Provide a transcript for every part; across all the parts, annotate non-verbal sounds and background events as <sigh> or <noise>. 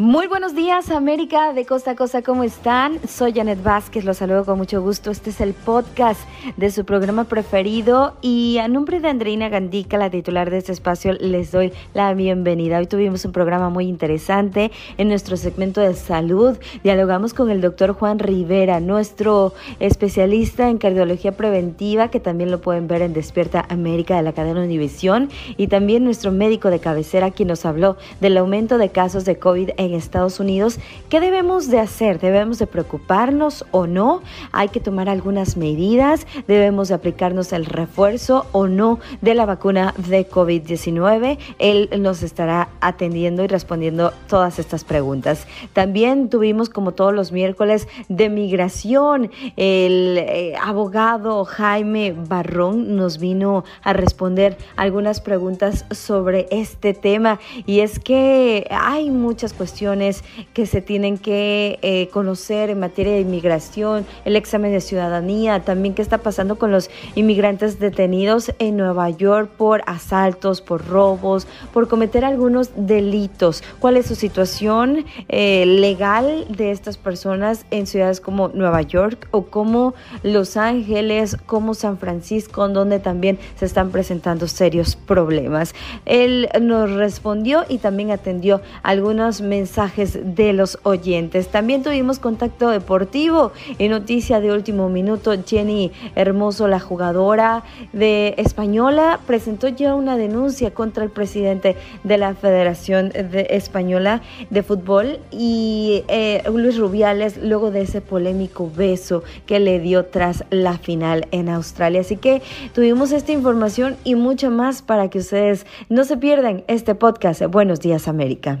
Muy buenos días, América, de costa a costa, ¿cómo están? Soy Janet Vázquez, los saludo con mucho gusto. Este es el podcast de su programa preferido y a nombre de Andreina Gandica, la titular de este espacio, les doy la bienvenida. Hoy tuvimos un programa muy interesante en nuestro segmento de salud. Dialogamos con el doctor Juan Rivera, nuestro especialista en cardiología preventiva, que también lo pueden ver en Despierta América de la cadena Univisión, y también nuestro médico de cabecera, quien nos habló del aumento de casos de COVID en Estados Unidos. ¿Qué debemos de hacer? ¿Debemos de preocuparnos o no? ¿Hay que tomar algunas medidas? ¿Debemos de aplicarnos el refuerzo o no de la vacuna de COVID-19? Él nos estará atendiendo y respondiendo todas estas preguntas. También tuvimos, como todos los miércoles, de migración. El eh, abogado Jaime Barrón nos vino a responder algunas preguntas sobre este tema y es que hay muchas cuestiones que se tienen que eh, conocer en materia de inmigración, el examen de ciudadanía, también qué está pasando con los inmigrantes detenidos en Nueva York por asaltos, por robos, por cometer algunos delitos. ¿Cuál es su situación eh, legal de estas personas en ciudades como Nueva York o como Los Ángeles, como San Francisco, donde también se están presentando serios problemas? Él nos respondió y también atendió algunos mensajes de los oyentes. También tuvimos contacto deportivo en noticia de último minuto. Jenny Hermoso, la jugadora de Española, presentó ya una denuncia contra el presidente de la Federación de Española de Fútbol y eh, Luis Rubiales luego de ese polémico beso que le dio tras la final en Australia. Así que tuvimos esta información y mucha más para que ustedes no se pierdan este podcast. Buenos días América.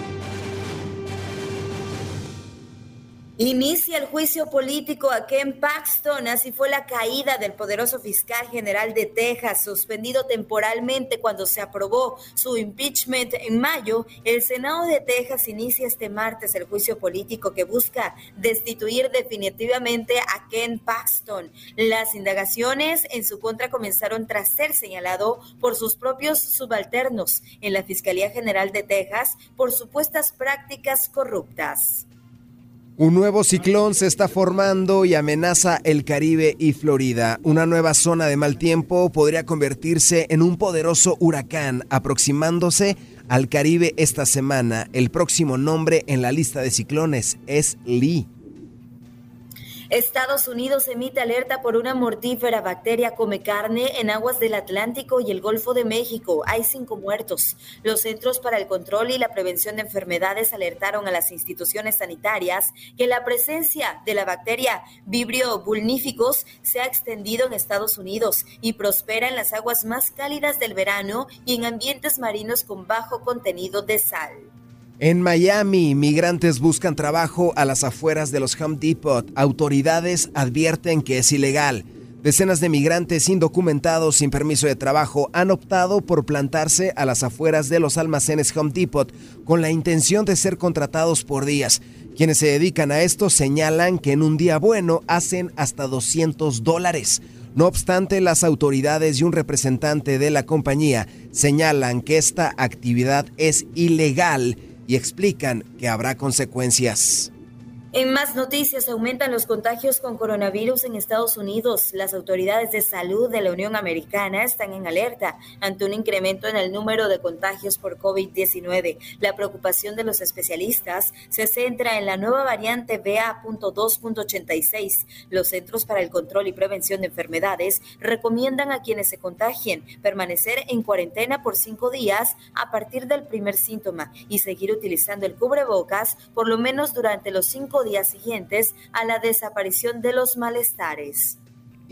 Inicia el juicio político a Ken Paxton, así fue la caída del poderoso fiscal general de Texas, suspendido temporalmente cuando se aprobó su impeachment en mayo. El Senado de Texas inicia este martes el juicio político que busca destituir definitivamente a Ken Paxton. Las indagaciones en su contra comenzaron tras ser señalado por sus propios subalternos en la Fiscalía General de Texas por supuestas prácticas corruptas. Un nuevo ciclón se está formando y amenaza el Caribe y Florida. Una nueva zona de mal tiempo podría convertirse en un poderoso huracán aproximándose al Caribe esta semana. El próximo nombre en la lista de ciclones es Lee. Estados Unidos emite alerta por una mortífera bacteria come carne en aguas del Atlántico y el Golfo de México. Hay cinco muertos. Los Centros para el Control y la Prevención de Enfermedades alertaron a las instituciones sanitarias que la presencia de la bacteria Vibrio vulnificus se ha extendido en Estados Unidos y prospera en las aguas más cálidas del verano y en ambientes marinos con bajo contenido de sal. En Miami, migrantes buscan trabajo a las afueras de los Home Depot. Autoridades advierten que es ilegal. Decenas de migrantes indocumentados sin permiso de trabajo han optado por plantarse a las afueras de los almacenes Home Depot con la intención de ser contratados por días. Quienes se dedican a esto señalan que en un día bueno hacen hasta 200 dólares. No obstante, las autoridades y un representante de la compañía señalan que esta actividad es ilegal y explican que habrá consecuencias. En más noticias, aumentan los contagios con coronavirus en Estados Unidos. Las autoridades de salud de la Unión Americana están en alerta ante un incremento en el número de contagios por COVID-19. La preocupación de los especialistas se centra en la nueva variante BA.2.86. Los Centros para el Control y Prevención de Enfermedades recomiendan a quienes se contagien permanecer en cuarentena por cinco días a partir del primer síntoma y seguir utilizando el cubrebocas por lo menos durante los cinco días siguientes a la desaparición de los malestares.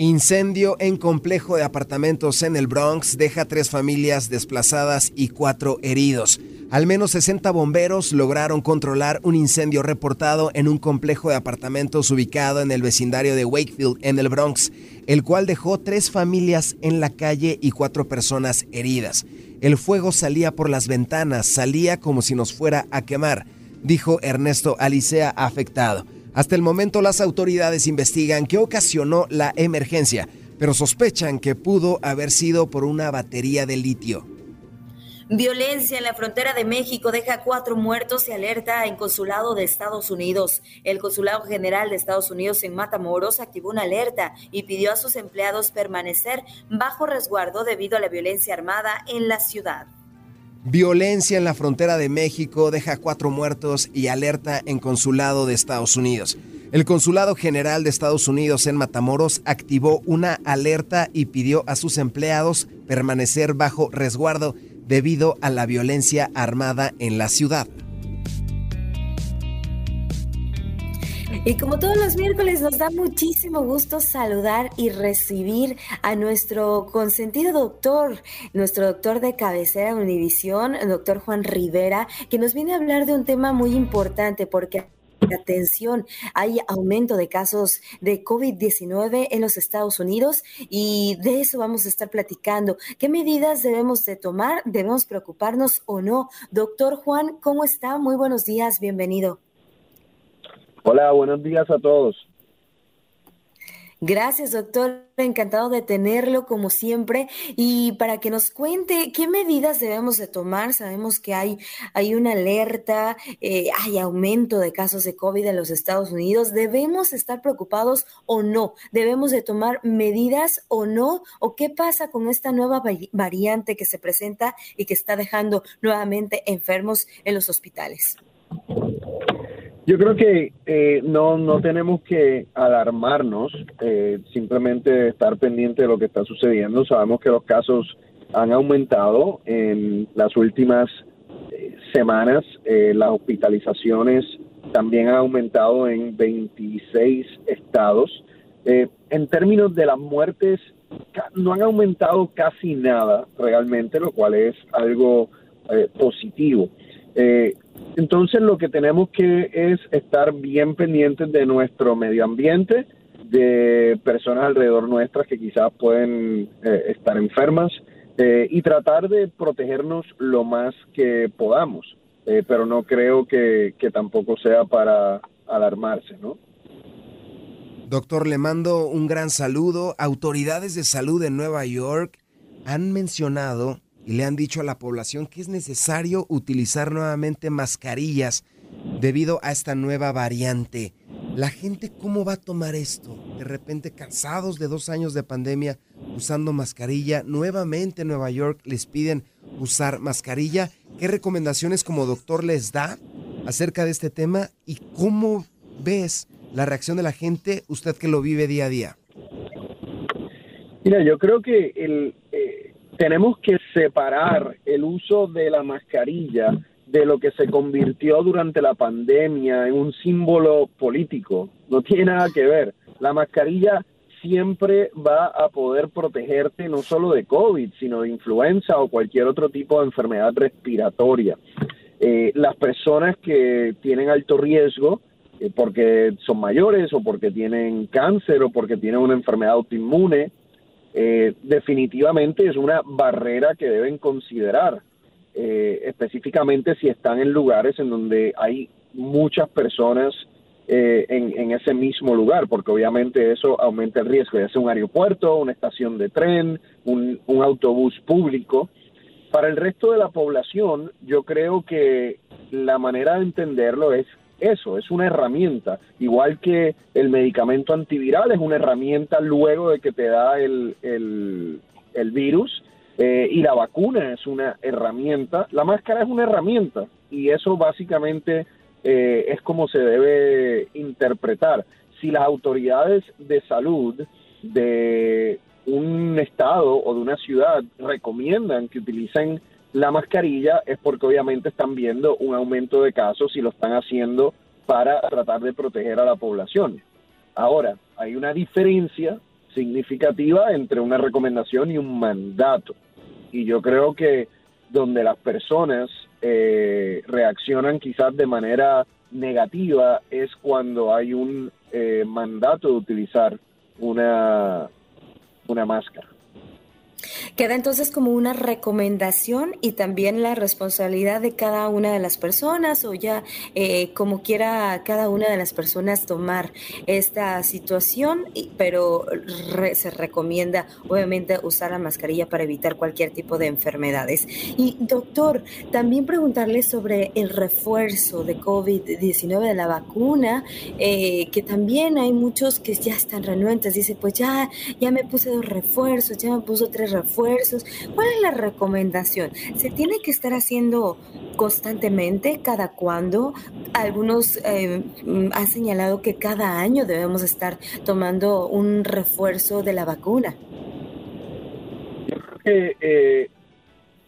Incendio en complejo de apartamentos en el Bronx deja tres familias desplazadas y cuatro heridos. Al menos 60 bomberos lograron controlar un incendio reportado en un complejo de apartamentos ubicado en el vecindario de Wakefield, en el Bronx, el cual dejó tres familias en la calle y cuatro personas heridas. El fuego salía por las ventanas, salía como si nos fuera a quemar dijo Ernesto Alicea afectado. Hasta el momento las autoridades investigan qué ocasionó la emergencia, pero sospechan que pudo haber sido por una batería de litio. Violencia en la frontera de México deja cuatro muertos y alerta en consulado de Estados Unidos. El Consulado General de Estados Unidos en Matamoros activó una alerta y pidió a sus empleados permanecer bajo resguardo debido a la violencia armada en la ciudad. Violencia en la frontera de México deja cuatro muertos y alerta en consulado de Estados Unidos. El Consulado General de Estados Unidos en Matamoros activó una alerta y pidió a sus empleados permanecer bajo resguardo debido a la violencia armada en la ciudad. Y como todos los miércoles, nos da muchísimo gusto saludar y recibir a nuestro consentido doctor, nuestro doctor de cabecera Univisión, el doctor Juan Rivera, que nos viene a hablar de un tema muy importante porque atención, hay aumento de casos de COVID-19 en los Estados Unidos y de eso vamos a estar platicando. ¿Qué medidas debemos de tomar? ¿Debemos preocuparnos o no? Doctor Juan, ¿cómo está? Muy buenos días, bienvenido. Hola, buenos días a todos. Gracias, doctor. Encantado de tenerlo como siempre. Y para que nos cuente qué medidas debemos de tomar, sabemos que hay, hay una alerta, eh, hay aumento de casos de COVID en los Estados Unidos. ¿Debemos estar preocupados o no? ¿Debemos de tomar medidas o no? ¿O qué pasa con esta nueva variante que se presenta y que está dejando nuevamente enfermos en los hospitales? Yo creo que eh, no, no tenemos que alarmarnos, eh, simplemente estar pendiente de lo que está sucediendo. Sabemos que los casos han aumentado en las últimas eh, semanas, las hospitalizaciones también han aumentado en 26 estados. en términos de las muertes, no han aumentado casi nada realmente, lo cual es algo positivo. Entonces lo que tenemos que es estar bien pendientes de nuestro medio ambiente, de personas alrededor nuestras que quizás pueden eh, estar enfermas eh, y tratar de protegernos lo más que podamos. Eh, pero no creo que, que tampoco sea para alarmarse, ¿no? Doctor, le mando un gran saludo. Autoridades de salud en Nueva York han mencionado y le han dicho a la población que es necesario utilizar nuevamente mascarillas debido a esta nueva variante. ¿La gente cómo va a tomar esto? De repente cansados de dos años de pandemia usando mascarilla, nuevamente en Nueva York les piden usar mascarilla. ¿Qué recomendaciones como doctor les da acerca de este tema y cómo ves la reacción de la gente, usted que lo vive día a día? Mira, yo creo que el, tenemos que separar el uso de la mascarilla de lo que se convirtió durante la pandemia en un símbolo político. No tiene nada que ver. La mascarilla siempre va a poder protegerte no solo de COVID, sino de influenza o cualquier otro tipo de enfermedad respiratoria. Eh, las personas que tienen alto riesgo, eh, porque son mayores o porque tienen cáncer o porque tienen una enfermedad autoinmune, eh, definitivamente es una barrera que deben considerar, eh, específicamente si están en lugares en donde hay muchas personas eh, en, ese mismo lugar, porque obviamente eso aumenta el riesgo, ya sea un aeropuerto, una estación de tren, un, un autobús público. Para el resto de la población, yo creo que la manera de entenderlo es eso, es una herramienta, igual que el medicamento antiviral es una herramienta luego de que te da el, el, virus eh, y la vacuna es una herramienta, la máscara es una herramienta y eso básicamente eh, es como se debe interpretar. Si las autoridades de salud de un estado o de una ciudad recomiendan que utilicen la mascarilla es porque obviamente están viendo un aumento de casos y lo están haciendo para tratar de proteger a la población. Ahora, hay una diferencia significativa entre una recomendación y un mandato. Y yo creo que donde las personas eh, reaccionan quizás de manera negativa es cuando hay un eh, mandato de utilizar una, una máscara. Queda entonces como una recomendación y también la responsabilidad de cada una de las personas o ya eh, como quiera cada una de las personas tomar esta situación, pero se recomienda obviamente usar la mascarilla para evitar cualquier tipo de enfermedades. Y doctor, también preguntarle sobre el refuerzo de COVID-19 de la vacuna, eh, que también hay muchos que ya están renuentes, dice pues ya, ya me puse dos refuerzos, ya me puso tres refuerzos refuerzos. ¿Cuál es la recomendación? ¿Se tiene que estar haciendo constantemente, cada cuándo? Algunos eh, han señalado que cada año debemos estar tomando un refuerzo de la vacuna. Yo creo que eh,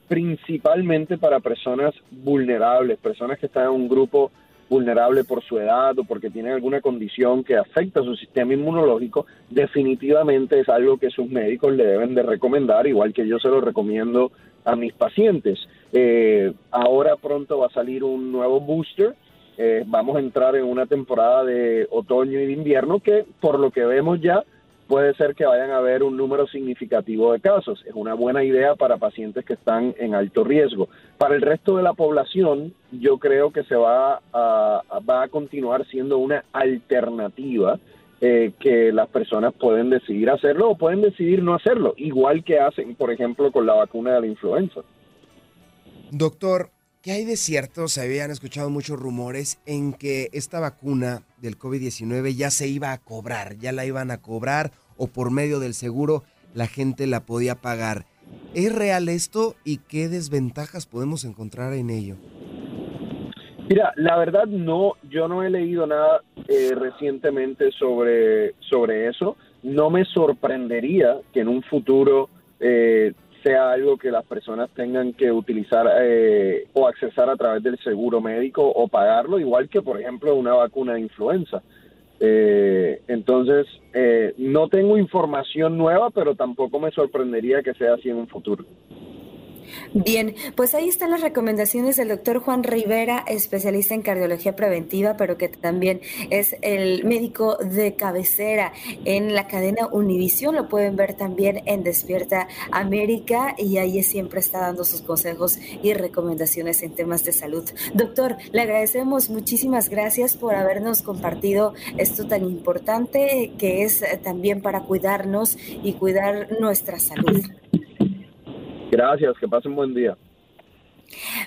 principalmente para personas vulnerables, personas que están en un grupo vulnerable por su edad o porque tienen alguna condición que afecta su sistema inmunológico, definitivamente es algo que sus médicos le deben de recomendar, igual que yo se lo recomiendo a mis pacientes. Eh, ahora pronto va a salir un nuevo booster. Eh, vamos a entrar en una temporada de otoño y de invierno que por lo que vemos ya puede ser que vayan a haber un número significativo de casos. Es una buena idea para pacientes que están en alto riesgo. Para el resto de la población, yo creo que se va a, continuar siendo una alternativa eh, que las personas pueden decidir hacerlo o pueden decidir no hacerlo, igual que hacen, por ejemplo, con la vacuna de la influenza. Doctor, ¿qué hay de cierto? Se habían escuchado muchos rumores en que esta vacuna del COVID-19 ya se iba a cobrar, ya la iban a cobrar o por medio del seguro la gente la podía pagar. ¿Es real esto y qué desventajas podemos encontrar en ello? Mira, la verdad no, yo no he leído nada eh, recientemente sobre, sobre eso. No me sorprendería que en un futuro eh, sea algo que las personas tengan que utilizar eh, o accesar a través del seguro médico o pagarlo, igual que por ejemplo una vacuna de influenza. Eh, entonces, eh, no tengo información nueva, pero tampoco me sorprendería que sea así en un futuro. Bien, pues ahí están las recomendaciones del doctor Juan Rivera, especialista en cardiología preventiva, pero que también es el médico de cabecera en la cadena Univisión. Lo pueden ver también en Despierta América y ahí siempre está dando sus consejos y recomendaciones en temas de salud. Doctor, le agradecemos muchísimas gracias por habernos compartido esto tan importante que es también para cuidarnos y cuidar nuestra salud. Gracias, que pasen buen día.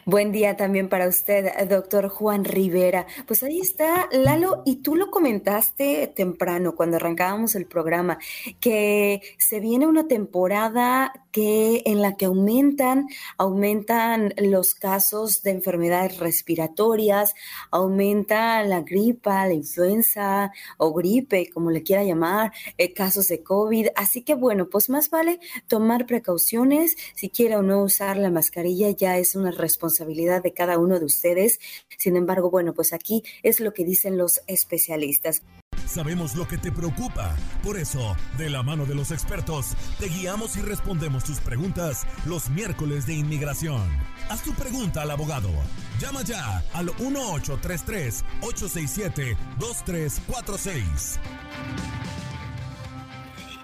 Buen día también para usted, doctor Juan Rivera. Pues ahí está, Lalo, y tú lo comentaste temprano cuando arrancábamos el programa, que se viene una temporada que en la que aumentan, aumentan los casos de enfermedades respiratorias, aumenta la gripa, la influenza o gripe, como le quiera llamar, eh, casos de COVID. Así que bueno, pues más vale tomar precauciones. Si quiere o no usar la mascarilla, ya es una responsabilidad de cada uno de ustedes. Sin embargo, bueno, pues aquí es lo que dicen los especialistas. Sabemos lo que te preocupa. Por eso, de la mano de los expertos, te guiamos y respondemos tus preguntas los miércoles de inmigración. Haz tu pregunta al abogado. Llama ya al 1833-867-2346.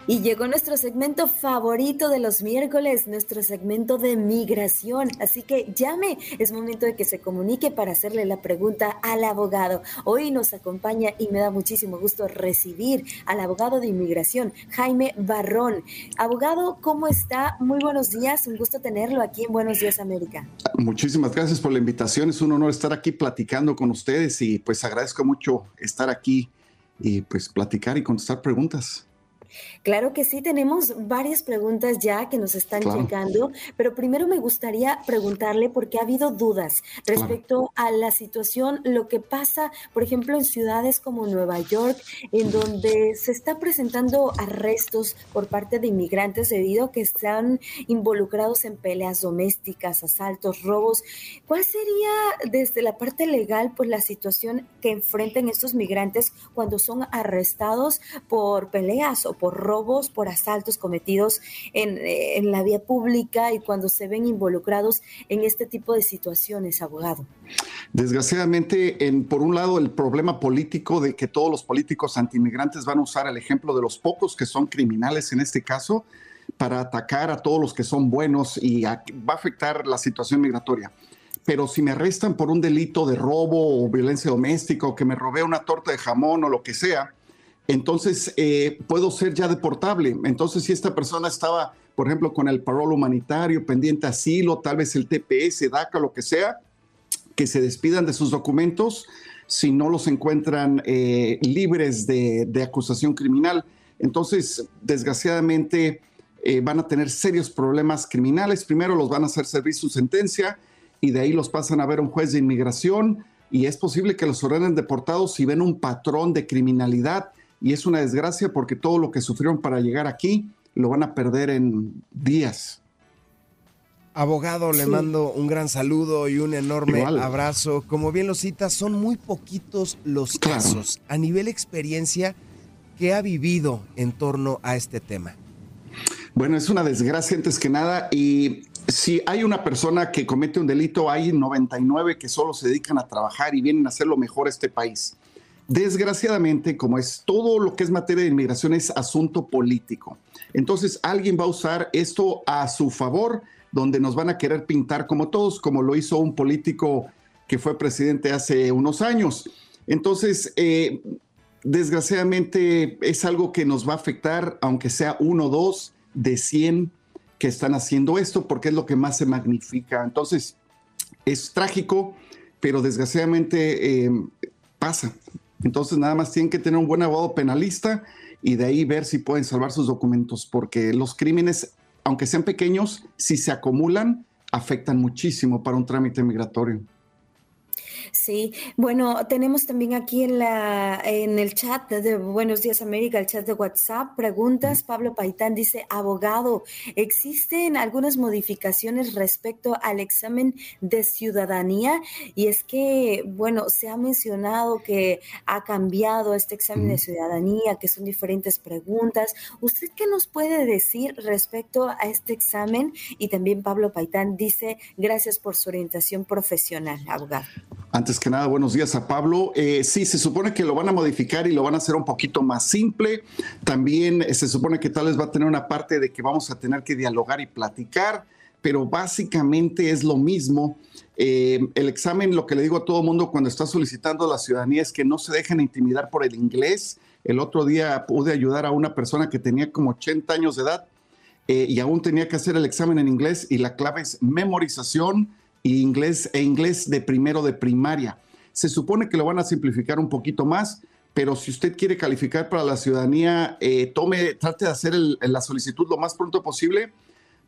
Y llegó nuestro segmento favorito de los miércoles, nuestro segmento de migración. Así que llame, es momento de que se comunique para hacerle la pregunta al abogado. Hoy nos acompaña y me da muchísimo gusto recibir al abogado de inmigración, Jaime Barrón. Abogado, ¿cómo está? Muy buenos días, un gusto tenerlo aquí en Buenos Días América. Muchísimas gracias por la invitación, es un honor estar aquí platicando con ustedes y pues agradezco mucho estar aquí y pues platicar y contestar preguntas. Claro que sí, tenemos varias preguntas ya que nos están llegando, pero primero me gustaría preguntarle porque ha habido dudas respecto a la situación, lo que pasa, por ejemplo, en ciudades como Nueva York, en donde se está presentando arrestos por parte de inmigrantes debido a que están involucrados en peleas domésticas, asaltos, robos. ¿Cuál sería desde la parte legal pues la situación que enfrentan estos migrantes cuando son arrestados por peleas o por robos, por asaltos cometidos eh, en, la vía pública y cuando se ven involucrados en este tipo de situaciones, abogado? Desgraciadamente, en, por un lado, el problema político de que todos los políticos antiinmigrantes van a usar el ejemplo de los pocos que son criminales en este caso para atacar a todos los que son buenos y va a afectar la situación migratoria pero si me arrestan por un delito de robo o violencia doméstica o que me robé una torta de jamón o lo que sea, entonces eh, puedo ser ya deportable. Entonces, si esta persona estaba, por ejemplo, con el parol humanitario, pendiente asilo, tal vez el TPS, DACA, lo que sea, que se despidan de sus documentos si no los encuentran eh, libres de, acusación criminal. Entonces, desgraciadamente, eh, van a tener serios problemas criminales. Primero los van a hacer servir su sentencia y de ahí los pasan a ver un juez de inmigración y es posible que los ordenen deportados si ven un patrón de criminalidad y es una desgracia porque todo lo que sufrieron para llegar aquí lo van a perder en días. Abogado, le mando un gran saludo y un enorme abrazo. Como bien lo citas, son muy poquitos los casos a nivel experiencia que ha vivido en torno a este tema. Bueno, es una desgracia antes que nada y si hay una persona que comete un delito, hay 99 que solo se dedican a trabajar y vienen a hacer lo mejor a este país. Desgraciadamente, como es todo lo que es materia de inmigración, es asunto político. Entonces, alguien va a usar esto a su favor, donde nos van a querer pintar como todos, como lo hizo un político que fue presidente hace unos años. Entonces, eh, desgraciadamente es algo que nos va a afectar, aunque sea uno o dos de 100 que están haciendo esto, porque es lo que más se magnifica. Entonces, es trágico, pero desgraciadamente eh, pasa. Entonces nada más tienen que tener un buen abogado penalista y de ahí ver si pueden salvar sus documentos, porque los crímenes, aunque sean pequeños, si se acumulan, afectan muchísimo para un trámite migratorio. Sí, bueno, tenemos también aquí en, la, en el chat de Buenos Días América, el chat de WhatsApp, preguntas. Pablo Paitán dice, abogado, ¿existen algunas modificaciones respecto al examen de ciudadanía? Y es que, bueno, se ha mencionado que ha cambiado este examen de ciudadanía, que son diferentes preguntas. ¿Usted qué nos puede decir respecto a este examen? Y también Pablo Paitán dice, gracias por su orientación profesional, abogado. Antes que nada, buenos días a Pablo. Eh, sí, se supone que lo van a modificar y lo van a hacer un poquito más simple. También eh, se supone que tal vez va a tener una parte de que vamos a tener que dialogar y platicar, pero básicamente es lo mismo. Eh, el examen, lo que le digo a todo mundo cuando está solicitando la ciudadanía es que no se dejen intimidar por el inglés. El otro día pude ayudar a una persona que tenía como 80 años de edad y aún tenía que hacer el examen en inglés y la clave es memorización inglés e inglés de primero de primaria. Se supone que lo van a simplificar un poquito más, pero si usted quiere calificar para la ciudadanía, eh, tome, trate de hacer la solicitud lo más pronto posible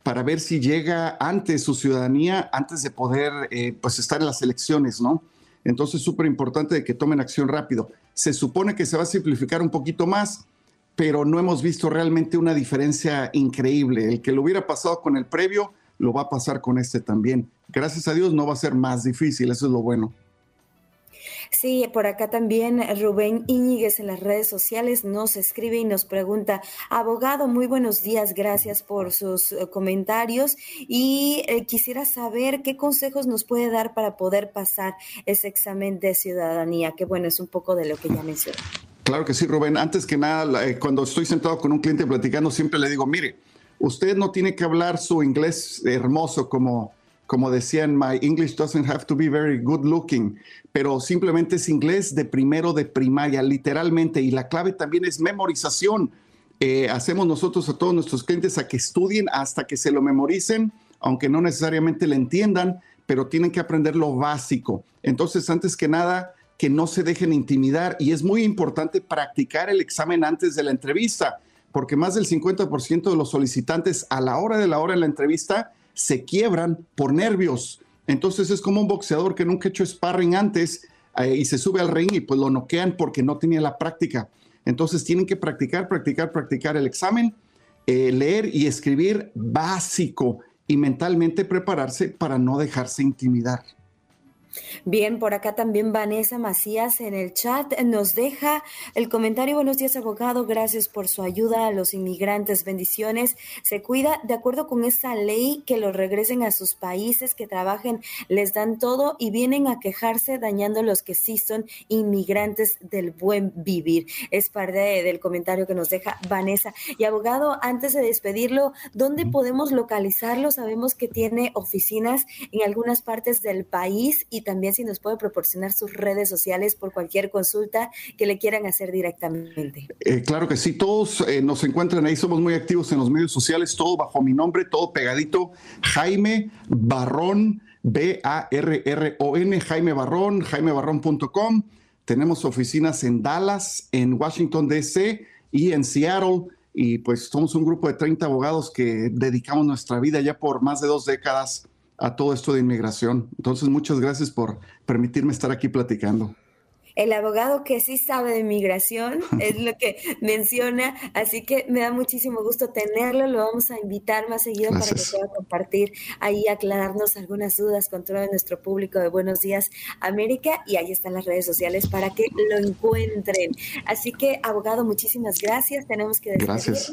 para ver si llega antes su ciudadanía, antes de poder eh, pues estar en las elecciones, ¿no? Entonces es súper importante que tomen acción rápido. Se supone que se va a simplificar un poquito más, pero no hemos visto realmente una diferencia increíble. El que lo hubiera pasado con el previo, lo va a pasar con este también. Gracias a Dios no va a ser más difícil, eso es lo bueno. Sí, por acá también Rubén Íñiguez en las redes sociales nos escribe y nos pregunta, abogado, muy buenos días, gracias por sus eh, comentarios y eh, quisiera saber qué consejos nos puede dar para poder pasar ese examen de ciudadanía, que bueno, es un poco de lo que ya mencioné. Claro que sí, Rubén. Antes que nada, eh, cuando estoy sentado con un cliente platicando, siempre le digo, mire, usted no tiene que hablar su inglés hermoso como, como decían, my English doesn't have to be very good looking, pero simplemente es inglés de primero de primaria, literalmente. Y la clave también es memorización. Eh, hacemos nosotros a todos nuestros clientes a que estudien hasta que se lo memoricen, aunque no necesariamente le entiendan, pero tienen que aprender lo básico. Entonces, antes que nada, que no se dejen intimidar y es muy importante practicar el examen antes de la entrevista, porque más del 50% de los solicitantes a la hora de la hora en la entrevista se quiebran por nervios. Entonces es como un boxeador que nunca ha hecho sparring antes eh, y se sube al ring y pues lo noquean porque no tenía la práctica. Entonces tienen que practicar, practicar, practicar el examen, eh, leer y escribir básico y mentalmente prepararse para no dejarse intimidar. Bien, por acá también Vanessa Macías en el chat nos deja el comentario. Buenos días, abogado. Gracias por su ayuda a los inmigrantes. Bendiciones. Se cuida de acuerdo con esa ley que los regresen a sus países, que trabajen, les dan todo y vienen a quejarse dañando a los que sí son inmigrantes del buen vivir. Es parte del comentario que nos deja Vanessa. Y abogado, antes de despedirlo, ¿dónde podemos localizarlo? Sabemos que tiene oficinas en algunas partes del país y también si nos puede proporcionar sus redes sociales por cualquier consulta que le quieran hacer directamente. Eh, claro que sí, todos eh, nos encuentran ahí, somos muy activos en los medios sociales, todo bajo mi nombre, todo pegadito, Jaime Barrón, B-A-R-R-O-N, Jaime Barrón, jaimebarrón.com. Tenemos oficinas en Dallas, en Washington, D.C. y en Seattle. Y pues somos un grupo de 30 abogados que dedicamos nuestra vida ya por más de dos décadas a todo esto de inmigración. Entonces, muchas gracias por permitirme estar aquí platicando. El abogado que sí sabe de inmigración <laughs> es lo que menciona, así que me da muchísimo gusto tenerlo, lo vamos a invitar más seguido para que pueda compartir ahí, aclararnos algunas dudas con todo nuestro público de Buenos Días América y ahí están las redes sociales para que lo encuentren. Así que, abogado, muchísimas gracias, tenemos que despedirlo. Gracias.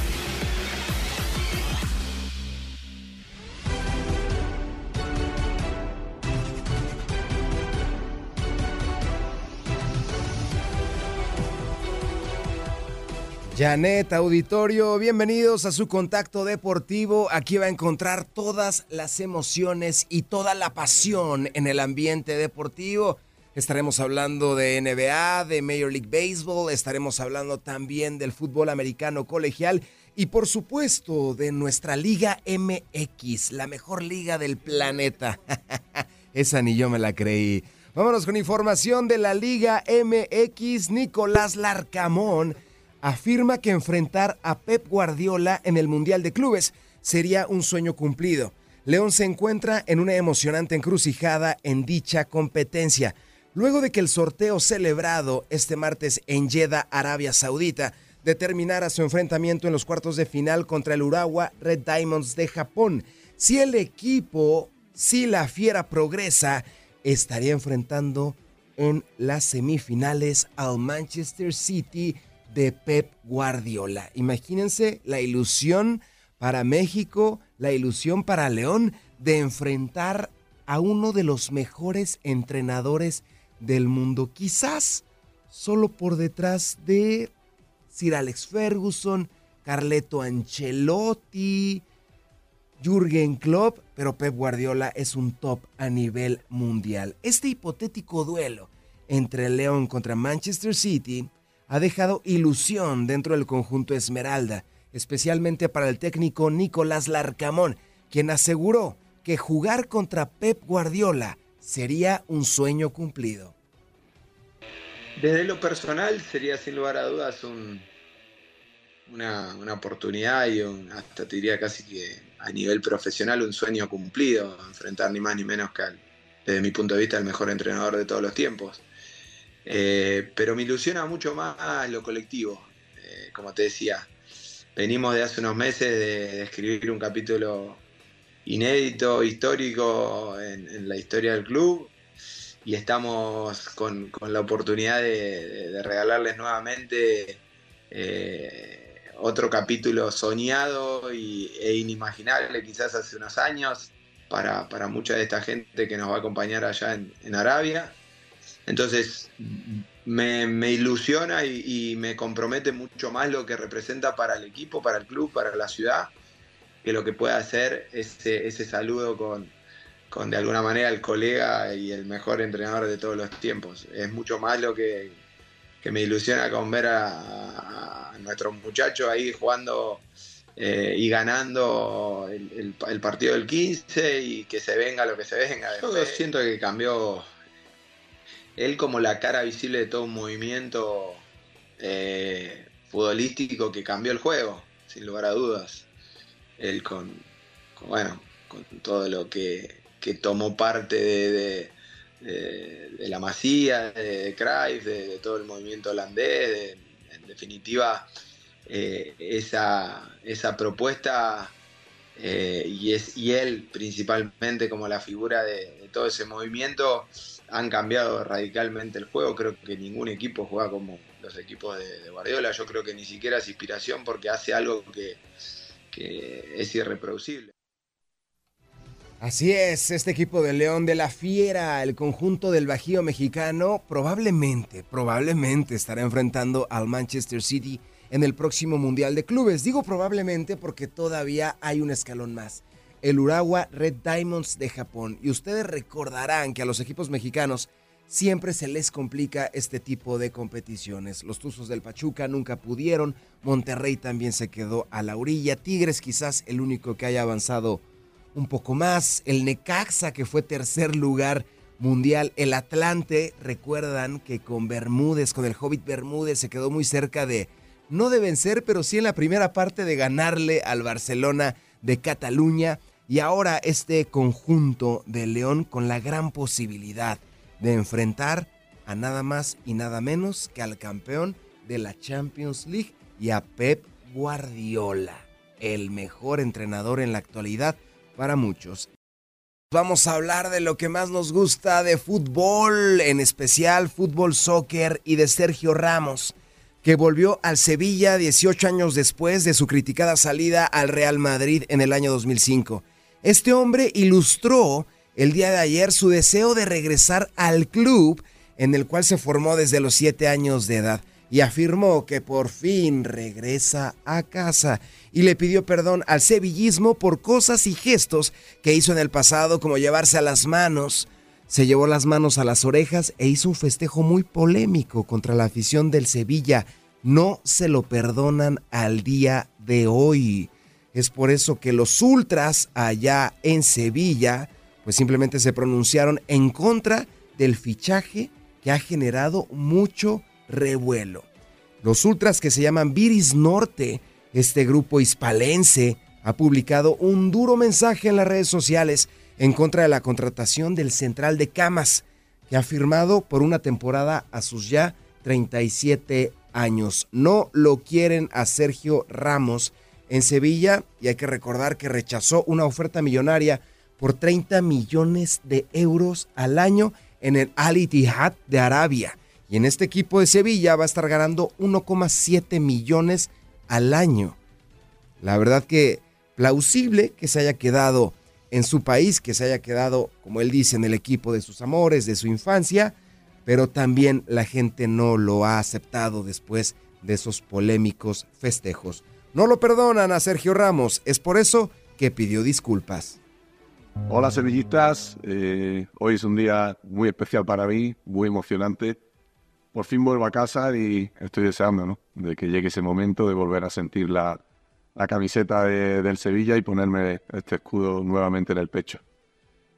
Janet, auditorio, bienvenidos a su contacto deportivo. Aquí va a encontrar todas las emociones y toda la pasión en el ambiente deportivo. Estaremos hablando de NBA, de Major League Baseball, estaremos hablando también del fútbol americano colegial y por supuesto de nuestra Liga MX, la mejor liga del planeta. <laughs> Esa ni yo me la creí. Vámonos con información de la Liga MX. Nicolás Larcamón afirma que enfrentar a Pep Guardiola en el Mundial de Clubes sería un sueño cumplido. León se encuentra en una emocionante encrucijada en dicha competencia. Luego de que el sorteo celebrado este martes en Jeddah, Arabia Saudita, determinara su enfrentamiento en los cuartos de final contra el Urawa Red Diamonds de Japón. Si el equipo, si la fiera progresa, estaría enfrentando en las semifinales al Manchester City de Pep Guardiola. Imagínense la ilusión para México, la ilusión para León de enfrentar a uno de los mejores entrenadores del mundo. Quizás solo por detrás de Sir Alex Ferguson, Carleto Ancelotti, Jürgen Klopp, pero Pep Guardiola es un top a nivel mundial. Este hipotético duelo entre León contra Manchester City ha dejado ilusión dentro del conjunto Esmeralda, especialmente para el técnico Nicolás Larcamón, quien aseguró que jugar contra Pep Guardiola sería un sueño cumplido. Desde lo personal sería sin lugar a dudas una, oportunidad y hasta te diría casi que a nivel profesional un sueño cumplido, enfrentar ni más ni menos que desde mi punto de vista el mejor entrenador de todos los tiempos. Eh, pero me ilusiona mucho más lo colectivo, eh, como te decía. Venimos de hace unos meses de, escribir un capítulo inédito, histórico en, la historia del club y estamos con, la oportunidad de, regalarles nuevamente eh, otro capítulo soñado e inimaginable quizás hace unos años para, mucha de esta gente que nos va a acompañar allá en Arabia entonces, me, ilusiona y, me compromete mucho más lo que representa para el equipo, para el club, para la ciudad, que lo que pueda hacer ese, ese saludo con, con de alguna manera el colega y el mejor entrenador de todos los tiempos. Es mucho más lo que, me ilusiona con ver a, nuestros muchachos ahí jugando eh, y ganando el, partido del 15 y que se venga lo que se venga. Yo siento que cambió él como la cara visible de todo un movimiento eh, futbolístico que cambió el juego, sin lugar a dudas. Él con, bueno, con todo lo que, tomó parte de, la Masía, de, Cruyff, de, todo el movimiento holandés, en definitiva, eh, esa, esa propuesta eh, y, es, y él principalmente como la figura de, todo ese movimiento han cambiado radicalmente el juego. Creo que ningún equipo juega como los equipos de, Guardiola. Yo creo que ni siquiera es inspiración porque hace algo que, es irreproducible. Así es, este equipo de León de la Fiera, el conjunto del Bajío mexicano, probablemente, probablemente estará enfrentando al Manchester City en el próximo Mundial de Clubes. Digo probablemente porque todavía hay un escalón más el Urawa Red Diamonds de Japón. Y ustedes recordarán que a los equipos mexicanos siempre se les complica este tipo de competiciones. Los Tuzos del Pachuca nunca pudieron, Monterrey también se quedó a la orilla, Tigres quizás el único que haya avanzado un poco más, el Necaxa que fue tercer lugar mundial, el Atlante, recuerdan que con Bermúdez, con el Hobbit Bermúdez se quedó muy cerca de, no de vencer, pero sí en la primera parte de ganarle al Barcelona de Cataluña. Y ahora este conjunto de León con la gran posibilidad de enfrentar a nada más y nada menos que al campeón de la Champions League y a Pep Guardiola, el mejor entrenador en la actualidad para muchos. Vamos a hablar de lo que más nos gusta de fútbol, en especial fútbol, soccer y de Sergio Ramos, que volvió al Sevilla 18 años después de su criticada salida al Real Madrid en el año 2005. Este hombre ilustró el día de ayer su deseo de regresar al club en el cual se formó desde los siete años de edad y afirmó que por fin regresa a casa y le pidió perdón al sevillismo por cosas y gestos que hizo en el pasado como llevarse a las manos. Se llevó las manos a las orejas e hizo un festejo muy polémico contra la afición del Sevilla. No se lo perdonan al día de hoy. Es por eso que los ultras allá en Sevilla, pues simplemente se pronunciaron en contra del fichaje que ha generado mucho revuelo. Los ultras que se llaman Viris Norte, este grupo hispalense, ha publicado un duro mensaje en las redes sociales en contra de la contratación del central de Camas, que ha firmado por una temporada a sus ya 37 años. No lo quieren a Sergio Ramos en Sevilla y hay que recordar que rechazó una oferta millonaria por 30 millones de euros al año en el Al Ittihad de Arabia. Y en este equipo de Sevilla va a estar ganando 1,7 millones al año. La verdad que plausible que se haya quedado en su país, que se haya quedado, como él dice, en el equipo de sus amores, de su infancia, pero también la gente no lo ha aceptado después de esos polémicos festejos. No lo perdonan a Sergio Ramos, es por eso que pidió disculpas. Hola sevillistas, eh, hoy es un día muy especial para mí, muy emocionante. Por fin vuelvo a casa y estoy deseando ¿no? de que llegue ese momento de volver a sentir la, camiseta del Sevilla y ponerme este escudo nuevamente en el pecho.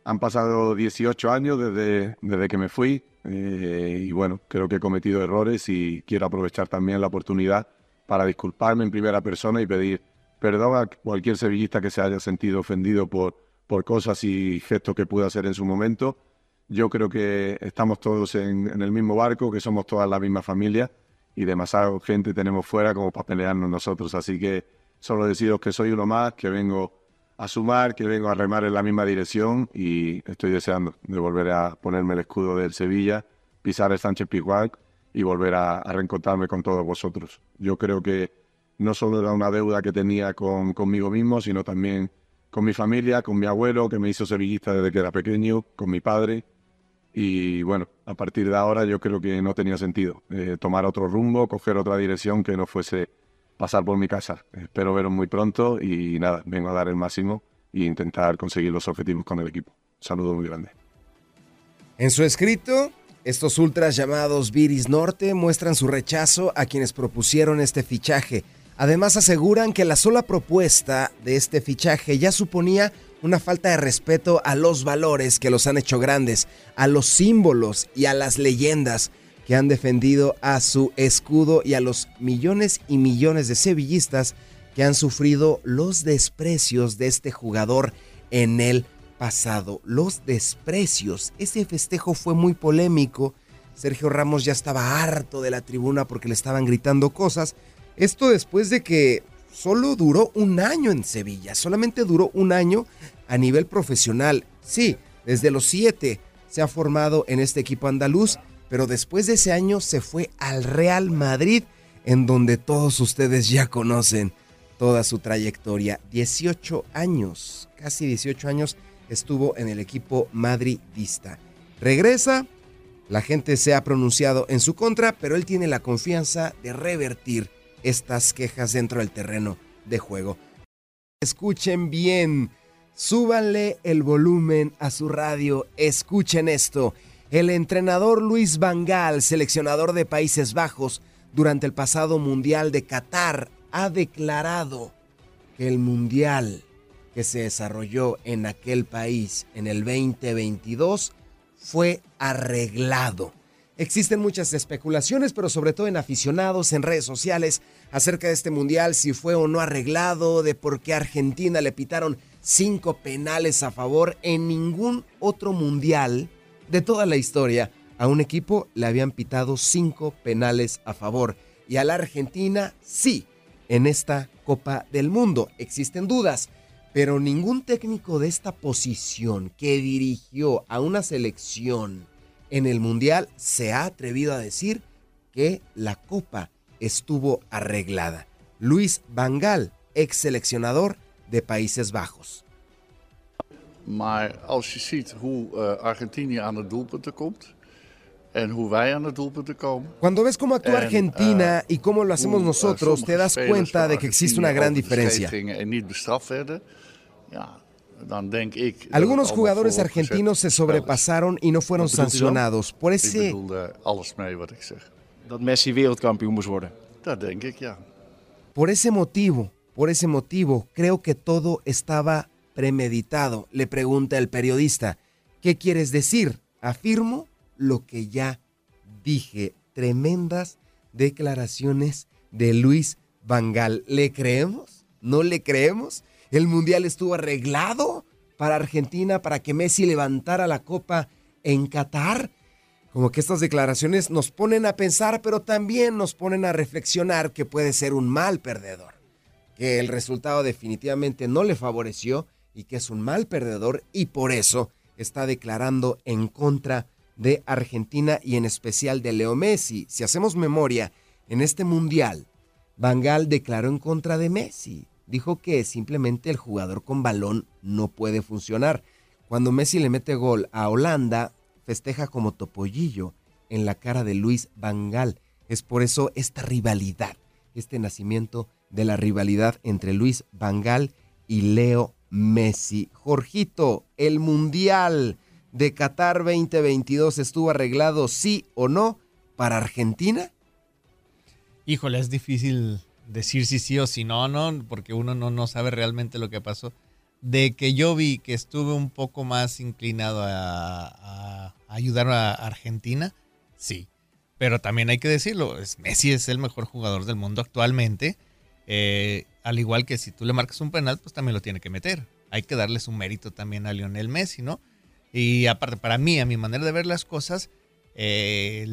Han pasado 18 años desde, desde que me fui eh, y bueno, creo que he cometido errores y quiero aprovechar también la oportunidad para disculparme en primera persona y pedir perdón a cualquier sevillista que se haya sentido ofendido por, por cosas y gestos que pude hacer en su momento. yo creo que estamos todos en, el mismo barco, que somos toda la misma familia y demasiada gente tenemos fuera como para pelearnos nosotros. Así que solo deciros que soy uno más, que vengo a sumar, que vengo a remar en la misma dirección y estoy deseando de volver a ponerme el escudo del Sevilla, pisar el Sánchez Pizjuán y volver a, reencontrarme con todos vosotros. Yo creo que no solo era una deuda que tenía con, conmigo mismo, sino también con mi familia, con mi abuelo, que me hizo sevillista desde que era pequeño, con mi padre. Y bueno, a partir de ahora yo creo que no tenía sentido eh, tomar otro rumbo, coger otra dirección que no fuese pasar por mi casa. Espero veros muy pronto y nada, vengo a dar el máximo e intentar conseguir los objetivos con el equipo. Un saludo muy grande. En su escrito, estos ultras llamados Viris Norte muestran su rechazo a quienes propusieron este fichaje. Además aseguran que la sola propuesta de este fichaje ya suponía una falta de respeto a los valores que los han hecho grandes, a los símbolos y a las leyendas que han defendido a su escudo y a los millones y millones de sevillistas que han sufrido los desprecios de este jugador en el pasado. Los desprecios. Ese festejo fue muy polémico. Sergio Ramos ya estaba harto de la tribuna porque le estaban gritando cosas. Esto después de que solo duró un año en Sevilla, solamente duró un año a nivel profesional. Sí, desde los siete se ha formado en este equipo andaluz, pero después de ese año se fue al Real Madrid, en donde todos ustedes ya conocen toda su trayectoria. 18 años, casi 18 años estuvo en el equipo madridista. Regresa, la gente se ha pronunciado en su contra, pero él tiene la confianza de revertir estas quejas dentro del terreno de juego. Escuchen bien, súbanle el volumen a su radio, escuchen esto. El entrenador Luis Vangal, seleccionador de Países Bajos, durante el pasado Mundial de Qatar, ha declarado que el Mundial que se desarrolló en aquel país en el 2022 fue arreglado. Existen muchas especulaciones, pero sobre todo en aficionados, en redes sociales, acerca de este mundial, si fue o no arreglado, de por qué a Argentina le pitaron cinco penales a favor. En ningún otro mundial de toda la historia a un equipo le habían pitado cinco penales a favor. Y a la Argentina sí, en esta Copa del Mundo. Existen dudas, pero ningún técnico de esta posición que dirigió a una selección en el Mundial se ha atrevido a decir que la copa estuvo arreglada. Luis Vangal, ex seleccionador de Países Bajos. Maar als je ziet hoe uh, Argentinië aan de doelpunten komt. Cuando ves cómo actúa Argentina y cómo lo hacemos nosotros, te das cuenta de que existe una gran diferencia. Ja, dan denk ik Algunos jugadores argentinos se sobrepasaron y no fueron sancionados. Por ese... Ik bedoel alles mee wat ik zeg. Dat Messi wereldkampioen moest worden. Dat denk ik, ja. Por ese motivo, por ese motivo, creo que todo estaba premeditado. Le pregunta el periodista, ¿qué quieres decir? Afirmo lo que ya dije. Tremendas declaraciones de Luis Vangal. ¿Le creemos? ¿No le creemos? El mundial estuvo arreglado para Argentina para que Messi levantara la copa en Qatar. Como que estas declaraciones nos ponen a pensar, pero también nos ponen a reflexionar que puede ser un mal perdedor, que el resultado definitivamente no le favoreció y que es un mal perdedor y por eso está declarando en contra de Argentina y en especial de Leo Messi. Si hacemos memoria, en este mundial, Bangal declaró en contra de Messi. Dijo que simplemente el jugador con balón no puede funcionar. Cuando Messi le mete gol a Holanda, festeja como topollillo en la cara de Luis Vangal. Es por eso esta rivalidad, este nacimiento de la rivalidad entre Luis Vangal y Leo Messi. Jorgito, el Mundial de Qatar 2022 estuvo arreglado, sí o no, para Argentina. Híjole, es difícil decir si sí o si no, ¿no? Porque uno no, no sabe realmente lo que pasó. De que yo vi que estuve un poco más inclinado a, ayudar a Argentina, sí. Pero también hay que decirlo, es, Messi es el mejor jugador del mundo actualmente. Eh, al igual que si tú le marcas un penal, pues también lo tiene que meter. Hay que darles un mérito también a Lionel Messi, ¿no? Y aparte, para mí, a mi manera de ver las cosas, eh,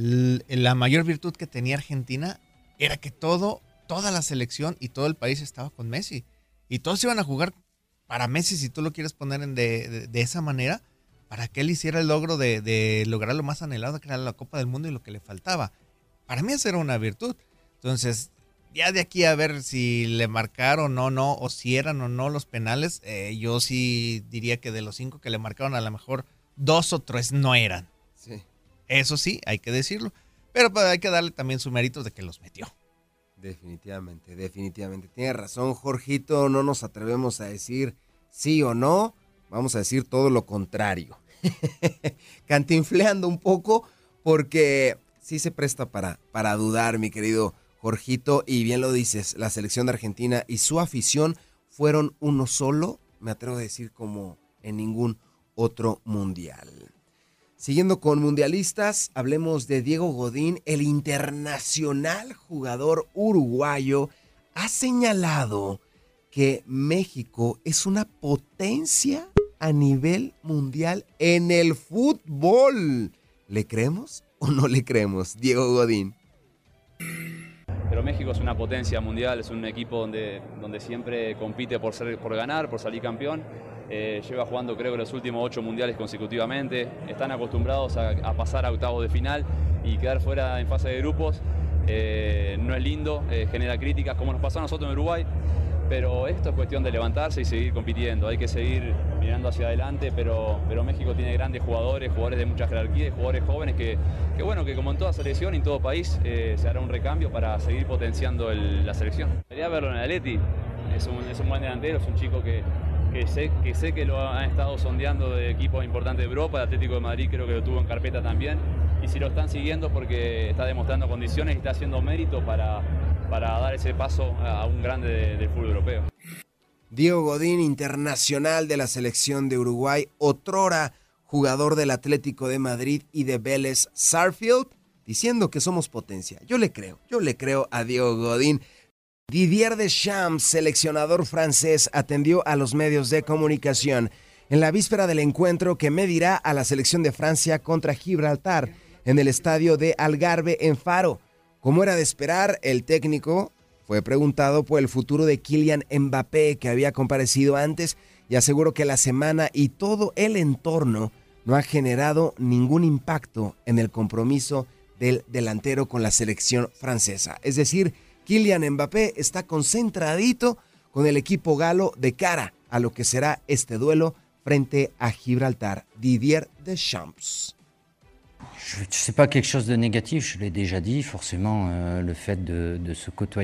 la mayor virtud que tenía Argentina era que todo, toda la selección y todo el país estaba con Messi. Y todos iban a jugar para Messi, si tú lo quieres poner en de, esa manera, para que él hiciera el logro de, lograr lo más anhelado, que era la Copa del Mundo y lo que le faltaba. Para mí esa era una virtud. Entonces, ya de aquí a ver si le marcaron o no, o si eran o no los penales, eh, yo sí diría que de los cinco que le marcaron, a lo mejor dos o tres no eran. Sí. Eso sí, hay que decirlo. Pero pues, hay que darle también su mérito de que los metió. Definitivamente, definitivamente. Tiene razón, Jorgito. No nos atrevemos a decir sí o no. Vamos a decir todo lo contrario. <laughs> Cantinfleando un poco porque sí se presta para, para dudar, mi querido Jorgito. Y bien lo dices, la selección de Argentina y su afición fueron uno solo, me atrevo a decir como en ningún otro mundial. Siguiendo con mundialistas, hablemos de Diego Godín, el internacional jugador uruguayo, ha señalado que México es una potencia a nivel mundial en el fútbol. ¿Le creemos o no le creemos, Diego Godín? Pero México es una potencia mundial, es un equipo donde, donde siempre compite por, ser, por ganar, por salir campeón eh, lleva jugando creo que los últimos ocho mundiales consecutivamente, están acostumbrados a, pasar a octavos de final y quedar fuera en fase de grupos. Eh, no es lindo, eh, genera críticas como nos pasó a nosotros en Uruguay, pero esto es cuestión de levantarse y seguir compitiendo, hay que seguir mirando hacia adelante, pero, pero México tiene grandes jugadores, jugadores de mucha jerarquía jugadores jóvenes que, que, bueno, que como en toda selección y en todo país se hará un recambio para seguir potenciando la selección. Quería verlo en el Atleti, es un, es un buen delantero, es un chico que, que sé, que sé que lo han estado sondeando de equipos importantes de Europa, el Atlético de Madrid creo que lo tuvo en carpeta también, y si lo están siguiendo porque está demostrando condiciones y está haciendo mérito para, para dar ese paso a un grande del fútbol europeo. Diego Godín, internacional de la selección de Uruguay, otrora jugador del Atlético de Madrid y de Vélez Sarfield, diciendo que somos potencia. Yo le creo, yo le creo a Diego Godín. Didier Deschamps, seleccionador francés, atendió a los medios de comunicación en la víspera del encuentro que medirá a la selección de Francia contra Gibraltar en el estadio de Algarve en Faro. Como era de esperar, el técnico fue preguntado por el futuro de Kylian Mbappé, que había comparecido antes, y aseguró que la semana y todo el entorno no ha generado ningún impacto en el compromiso del delantero con la selección francesa. Es decir, Kylian Mbappé está concentradito con el equipo galo de cara a lo que será este duelo frente a Gibraltar. Didier Deschamps. Euh.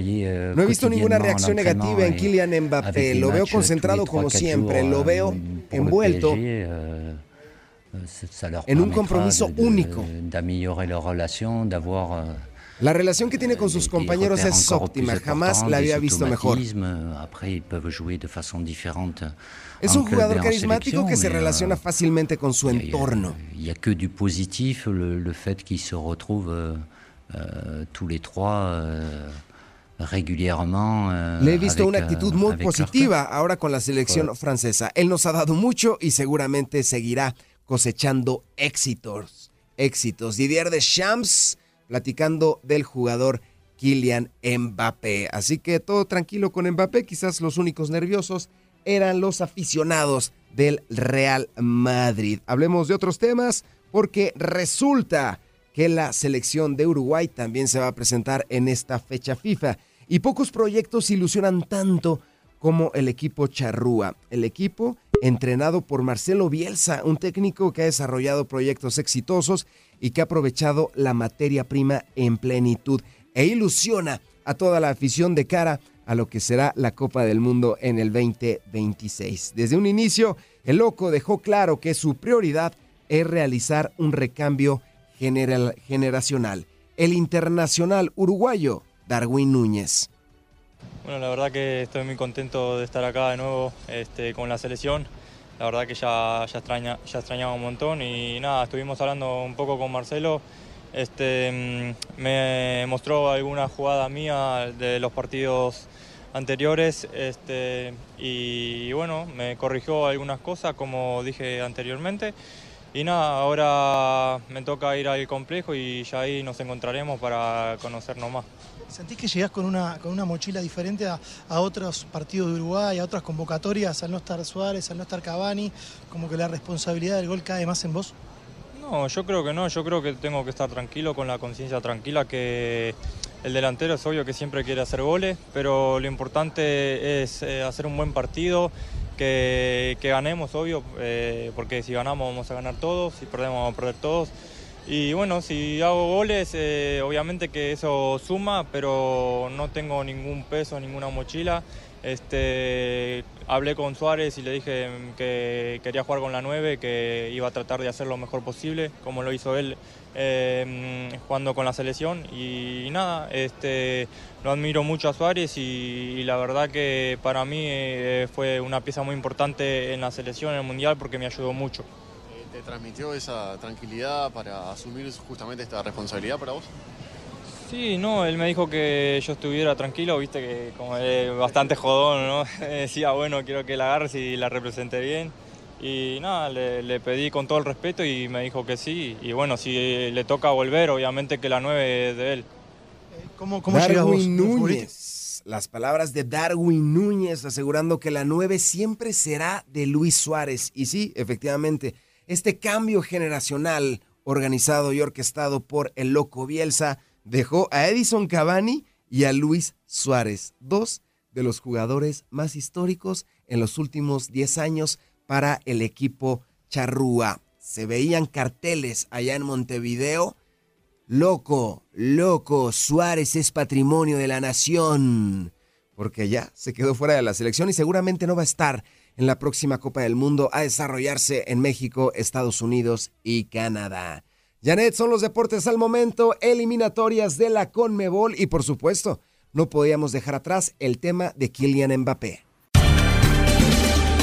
Euh, no he visto ninguna reacción negativa en Kylian Mbappé, lo veo concentrado como siempre, lo veo envuelto euh, en un compromiso único. La relación que tiene con sus compañeros es óptima, jamás la había visto mejor. Es un jugador carismático que se relaciona fácilmente con su entorno. Il que du positif, le, fait qu'ils se retrouvent euh, euh, tous les trois. Euh, Le he visto una actitud muy positiva ahora con la selección francesa. Él nos ha dado mucho y seguramente seguirá cosechando éxitos. Éxitos. Didier Deschamps platicando del jugador Kylian Mbappé. Así que todo tranquilo con Mbappé, quizás los únicos nerviosos eran los aficionados del Real Madrid. Hablemos de otros temas porque resulta que la selección de Uruguay también se va a presentar en esta fecha FIFA y pocos proyectos ilusionan tanto como el equipo Charrúa. El equipo entrenado por Marcelo Bielsa, un técnico que ha desarrollado proyectos exitosos y que ha aprovechado la materia prima en plenitud e ilusiona a toda la afición de cara a lo que será la Copa del Mundo en el 2026. Desde un inicio, el loco dejó claro que su prioridad es realizar un recambio generacional. El internacional uruguayo Darwin Núñez. Bueno, la verdad que estoy muy contento de estar acá de nuevo este, con la selección la verdad que ya, ya, extraña, ya extrañaba un montón y nada, estuvimos hablando un poco con Marcelo. Este, mm, me mostró alguna jugada mía de los partidos anteriores este, y bueno, me corrigió algunas cosas como dije anteriormente y nada, ahora me toca ir al complejo y ya ahí nos encontraremos para conocernos más. ¿Sentís que llegás con una, con una mochila diferente a, a otros partidos de Uruguay, a otras convocatorias, al no estar Suárez, al no estar Cavani? Como que la responsabilidad del gol cae más en vos. No, yo creo que no, yo creo que tengo que estar tranquilo, con la conciencia tranquila, que el delantero es obvio que siempre quiere hacer goles, pero lo importante es eh, hacer un buen partido, que, ganemos, obvio, eh, porque si ganamos vamos a ganar todos, si perdemos vamos a perder todos. Y bueno, si hago goles, eh, obviamente que eso suma, pero no tengo ningún peso, ninguna mochila. Este, hablé con Suárez y le dije que quería jugar con la 9, que iba a tratar de hacer lo mejor posible, como lo hizo él eh, jugando con la selección. Y, nada, este, lo admiro mucho a Suárez y, y la verdad que para mí eh, fue una pieza muy importante en la selección, en el Mundial, porque me ayudó mucho. ¿Te transmitió esa tranquilidad para asumir justamente esta responsabilidad para vos? Sí, no, él me dijo que yo estuviera tranquilo, viste que como es bastante jodón, ¿no? <laughs> Decía, bueno, quiero que la agarres y la represente bien. Y nada, le, le, pedí con todo el respeto y me dijo que sí. Y bueno, si le toca volver, obviamente que la 9 es de él. ¿Cómo, cómo Darwin Núñez. Las palabras de Darwin Núñez asegurando que la 9 siempre será de Luis Suárez. Y sí, efectivamente, este cambio generacional organizado y orquestado por el loco Bielsa dejó a Edison Cavani y a Luis Suárez, dos de los jugadores más históricos en los últimos 10 años para el equipo charrúa. Se veían carteles allá en Montevideo. Loco, loco, Suárez es patrimonio de la nación. Porque ya se quedó fuera de la selección y seguramente no va a estar en la próxima Copa del Mundo a desarrollarse en México, Estados Unidos y Canadá. Janet, son los deportes al momento, eliminatorias de la Conmebol y por supuesto, no podíamos dejar atrás el tema de Kylian Mbappé.